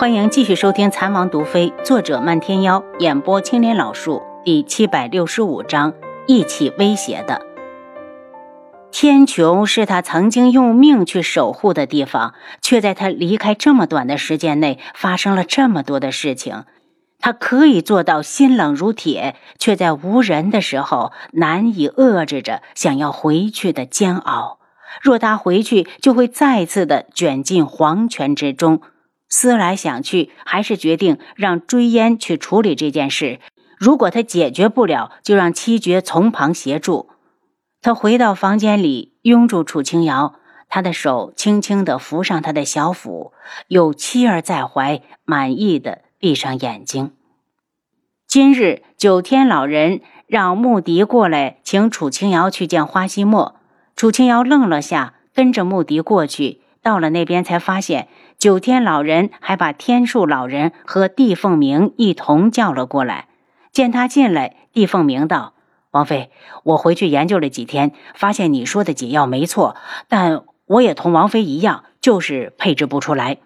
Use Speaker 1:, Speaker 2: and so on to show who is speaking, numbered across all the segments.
Speaker 1: 欢迎继续收听《残王毒妃》，作者漫天妖，演播青莲老树，第七百六十五章：一起威胁的天穹是他曾经用命去守护的地方，却在他离开这么短的时间内发生了这么多的事情。他可以做到心冷如铁，却在无人的时候难以遏制着想要回去的煎熬。若他回去，就会再次的卷进黄泉之中。思来想去，还是决定让追烟去处理这件事。如果他解决不了，就让七绝从旁协助。他回到房间里，拥住楚清瑶，他的手轻轻地扶上他的小腹，有妻儿在怀，满意的闭上眼睛。今日九天老人让穆迪过来，请楚清瑶去见花希墨。楚清瑶愣了下，跟着穆迪过去。到了那边，才发现九天老人还把天树老人和帝凤鸣一同叫了过来。见他进来，帝凤鸣道：“王妃，我回去研究了几天，发现你说的解药没错，但我也同王妃一样，就是配置不出来。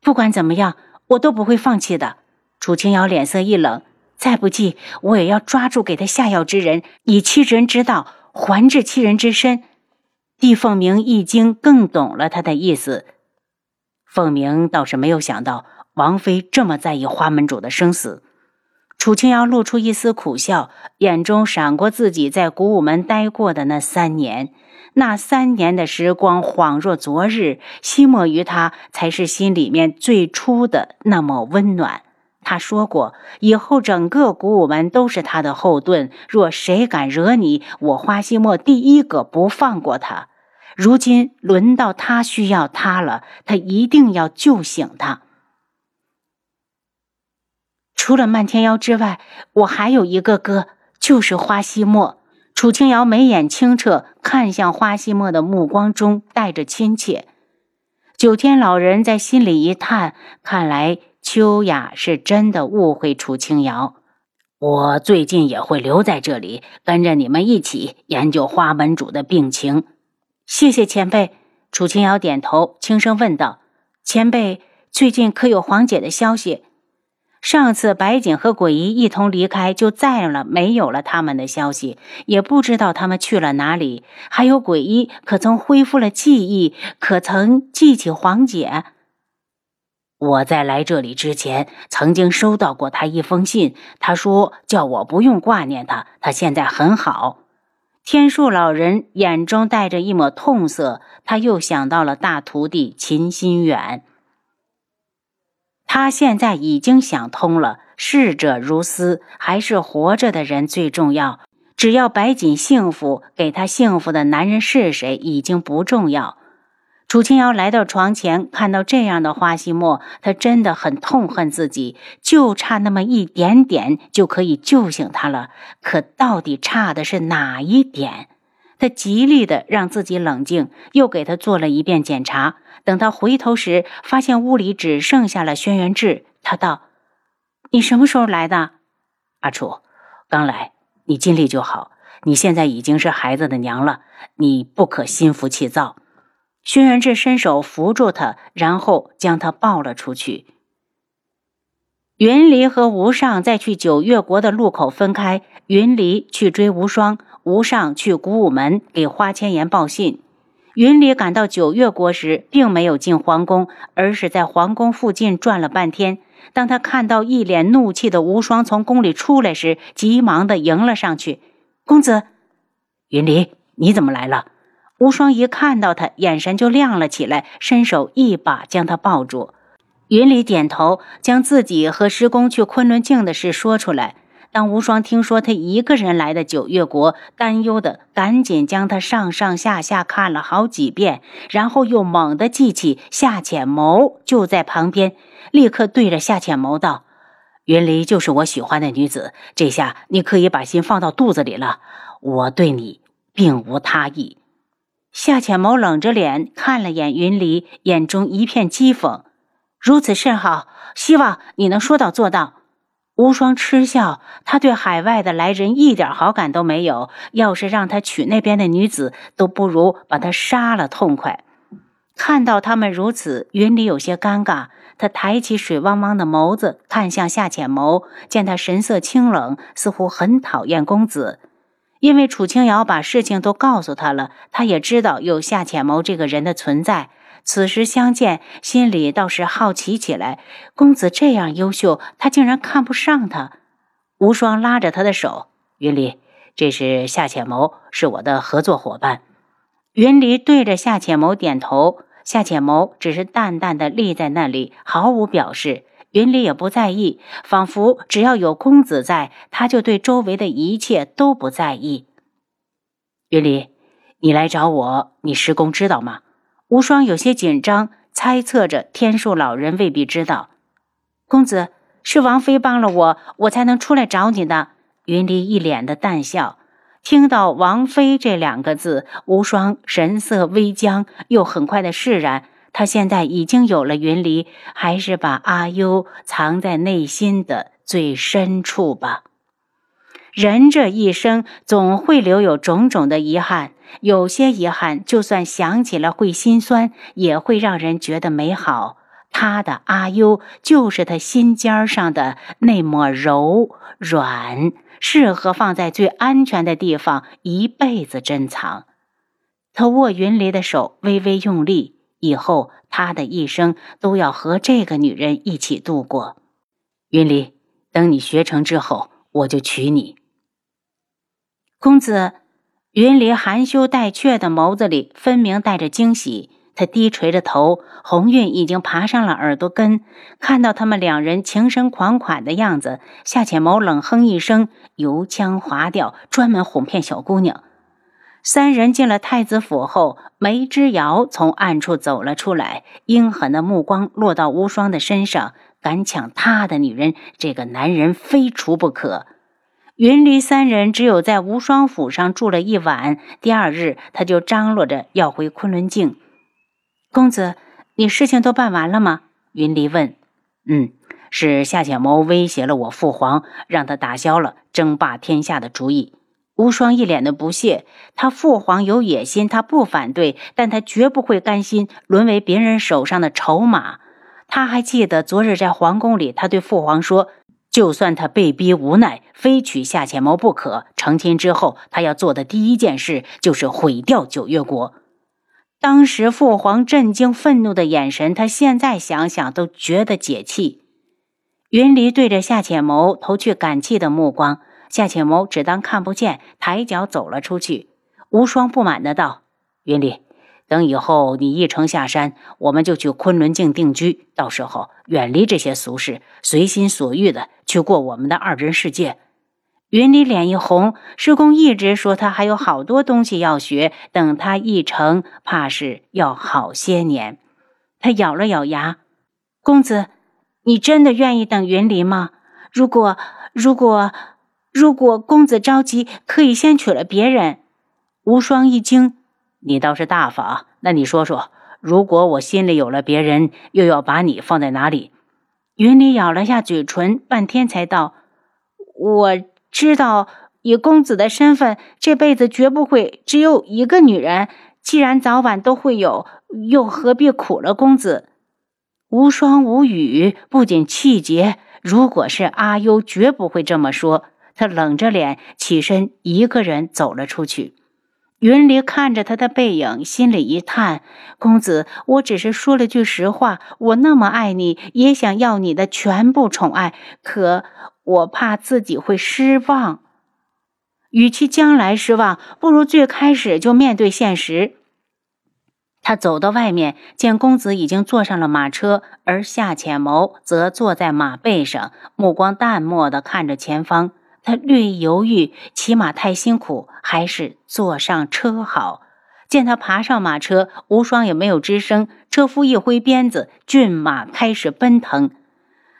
Speaker 1: 不管怎么样，我都不会放弃的。”楚清瑶脸色一冷：“再不济，我也要抓住给他下药之人，以欺人之道还治欺人之身。”帝凤鸣一惊，更懂了他的意思。凤鸣倒是没有想到王妃这么在意花门主的生死。楚清瑶露出一丝苦笑，眼中闪过自己在古武门待过的那三年，那三年的时光恍若昨日。惜墨于他，才是心里面最初的那么温暖。他说过，以后整个古武门都是他的后盾。若谁敢惹你，我花希墨第一个不放过他。如今轮到他需要他了，他一定要救醒他。除了漫天妖之外，我还有一个哥，就是花希墨。楚清瑶眉眼清澈，看向花希墨的目光中带着亲切。九天老人在心里一叹，看来。秋雅是真的误会楚清瑶，我最近也会留在这里，跟着你们一起研究花门主的病情。谢谢前辈。楚清瑶点头，轻声问道：“前辈最近可有黄姐的消息？”上次白景和鬼医一同离开，就再了没有了他们的消息，也不知道他们去了哪里。还有鬼医可曾恢复了记忆？可曾记起黄姐？我在来这里之前，曾经收到过他一封信，他说叫我不用挂念他，他现在很好。天树老人眼中带着一抹痛色，他又想到了大徒弟秦心远。他现在已经想通了，逝者如斯，还是活着的人最重要。只要白锦幸福，给他幸福的男人是谁已经不重要。楚清瑶来到床前，看到这样的花希墨，她真的很痛恨自己，就差那么一点点就可以救醒他了。可到底差的是哪一点？他极力的让自己冷静，又给他做了一遍检查。等他回头时，发现屋里只剩下了轩辕志。他道：“你什么时候来的？”阿楚，刚来。你尽力就好。你现在已经是孩子的娘了，你不可心浮气躁。轩辕志伸手扶住他，然后将他抱了出去。云离和无上在去九月国的路口分开，云离去追无双，无上去古武门给花千颜报信。云离赶到九月国时，并没有进皇宫，而是在皇宫附近转了半天。当他看到一脸怒气的无双从宫里出来时，急忙的迎了上去：“公子，
Speaker 2: 云离，你怎么来了？”
Speaker 1: 无双一看到他，眼神就亮了起来，伸手一把将他抱住。云里点头，将自己和师公去昆仑镜的事说出来。当无双听说他一个人来的九月国，担忧的赶紧将他上上下下看了好几遍，然后又猛地记起夏浅谋就在旁边，立刻对着夏浅谋道：“
Speaker 2: 云离就是我喜欢的女子，这下你可以把心放到肚子里了。我对你并无他意。”
Speaker 1: 夏浅谋冷着脸看了眼云离，眼中一片讥讽。如此甚好，希望你能说到做到。无双嗤笑，他对海外的来人一点好感都没有。要是让他娶那边的女子，都不如把他杀了痛快。看到他们如此，云里有些尴尬。他抬起水汪汪的眸子看向夏浅谋，见他神色清冷，似乎很讨厌公子。因为楚清瑶把事情都告诉他了，他也知道有夏浅谋这个人的存在。此时相见，心里倒是好奇起来。公子这样优秀，他竟然看不上他。无双拉着他的手：“云离，这是夏浅谋，是我的合作伙伴。”云离对着夏浅谋点头。夏浅谋只是淡淡的立在那里，毫无表示。云离也不在意，仿佛只要有公子在，他就对周围的一切都不在意。云离，你来找我，你师公知道吗？无双有些紧张，猜测着天树老人未必知道。公子，是王妃帮了我，我才能出来找你的。云离一脸的淡笑。听到“王妃”这两个字，无双神色微僵，又很快的释然。他现在已经有了云离，还是把阿优藏在内心的最深处吧。人这一生总会留有种种的遗憾，有些遗憾就算想起了会心酸，也会让人觉得美好。他的阿优就是他心尖上的那抹柔软。适合放在最安全的地方，一辈子珍藏。他握云离的手，微微用力。以后他的一生都要和这个女人一起度过。云离，等你学成之后，我就娶你。公子，云离含羞带怯的眸子里分明带着惊喜。他低垂着头，红晕已经爬上了耳朵根。看到他们两人情深款款的样子，夏浅谋冷哼一声，油腔滑调，专门哄骗小姑娘。三人进了太子府后，梅之遥从暗处走了出来，阴狠的目光落到无双的身上。敢抢他的女人，这个男人非除不可。云离三人只有在无双府上住了一晚，第二日他就张罗着要回昆仑镜。公子，你事情都办完了吗？云离问。嗯，是夏浅谋威胁了我父皇，让他打消了争霸天下的主意。无双一脸的不屑。他父皇有野心，他不反对，但他绝不会甘心沦为别人手上的筹码。他还记得昨日在皇宫里，他对父皇说，就算他被逼无奈，非娶夏浅谋不可。成亲之后，他要做的第一件事就是毁掉九月国。当时父皇震惊、愤怒的眼神，他现在想想都觉得解气。云离对着夏浅谋投去感激的目光，夏浅谋只当看不见，抬脚走了出去。无双不满的道：“云离，等以后你一程下山，我们就去昆仑镜定居，到时候远离这些俗事，随心所欲的去过我们的二人世界。”云离脸一红，师公一直说他还有好多东西要学，等他一成，怕是要好些年。他咬了咬牙：“公子，你真的愿意等云离吗？如果，如果，如果公子着急，可以先娶了别人。”无双一惊：“你倒是大方，那你说说，如果我心里有了别人，又要把你放在哪里？”云里咬了下嘴唇，半天才道：“我。”知道以公子的身份，这辈子绝不会只有一个女人。既然早晚都会有，又何必苦了公子？无双无语，不仅气结。如果是阿优，绝不会这么说。他冷着脸起身，一个人走了出去。云离看着他的背影，心里一叹：“公子，我只是说了句实话。我那么爱你，也想要你的全部宠爱，可……”我怕自己会失望，与其将来失望，不如最开始就面对现实。他走到外面，见公子已经坐上了马车，而夏浅谋则坐在马背上，目光淡漠的看着前方。他略犹豫，骑马太辛苦，还是坐上车好。见他爬上马车，无双也没有吱声。车夫一挥鞭子，骏马开始奔腾。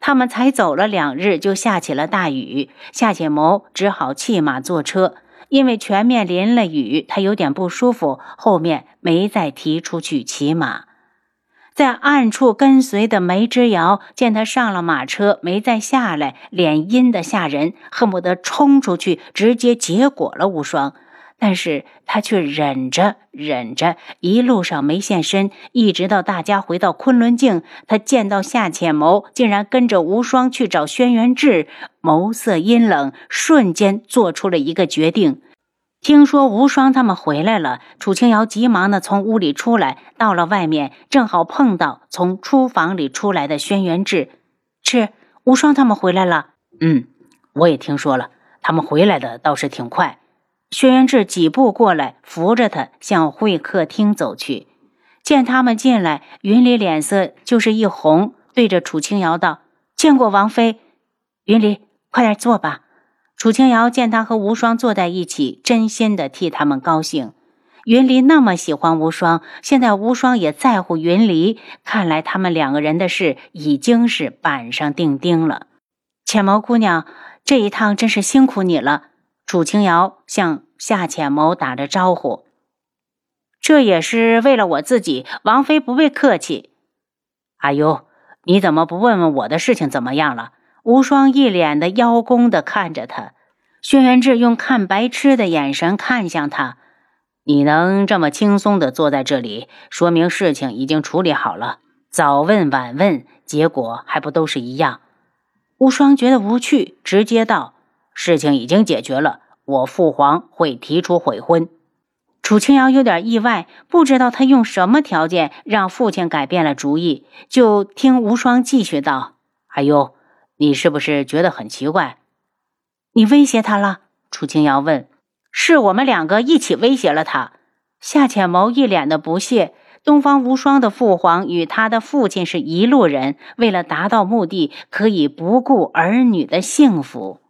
Speaker 1: 他们才走了两日，就下起了大雨。夏浅谋只好弃马坐车，因为全面淋了雨，他有点不舒服，后面没再提出去骑马。在暗处跟随的梅之遥见他上了马车，没再下来，脸阴得吓人，恨不得冲出去直接结果了无双。但是他却忍着忍着，一路上没现身，一直到大家回到昆仑镜，他见到夏浅谋竟然跟着无双去找轩辕志，眸色阴冷，瞬间做出了一个决定。听说无双他们回来了，楚清瑶急忙的从屋里出来，到了外面，正好碰到从厨房里出来的轩辕志。是无双他们回来了，
Speaker 2: 嗯，我也听说了，他们回来的倒是挺快。
Speaker 1: 轩辕志几步过来，扶着他向会客厅走去。见他们进来，云离脸色就是一红，对着楚清瑶道：“见过王妃。”云离，快点坐吧。楚清瑶见他和无双坐在一起，真心的替他们高兴。云离那么喜欢无双，现在无双也在乎云离，看来他们两个人的事已经是板上钉钉了。浅眸姑娘，这一趟真是辛苦你了。楚清瑶向夏浅谋打着招呼：“这也是为了我自己，王妃不必客气。”
Speaker 2: 阿尤，你怎么不问问我的事情怎么样了？
Speaker 1: 无双一脸的邀功的看着他，轩辕志用看白痴的眼神看向他：“
Speaker 2: 你能这么轻松的坐在这里，说明事情已经处理好了。早问晚问，结果还不都是一样？”
Speaker 1: 无双觉得无趣，直接道。
Speaker 2: 事情已经解决了，我父皇会提出悔婚。
Speaker 1: 楚清瑶有点意外，不知道他用什么条件让父亲改变了主意。就听无双继续道：“
Speaker 2: 哎呦，你是不是觉得很奇怪？
Speaker 1: 你威胁他了？”楚清瑶问。“是我们两个一起威胁了他。”夏浅谋一脸的不屑。东方无双的父皇与他的父亲是一路人，为了达到目的，可以不顾儿女的幸福。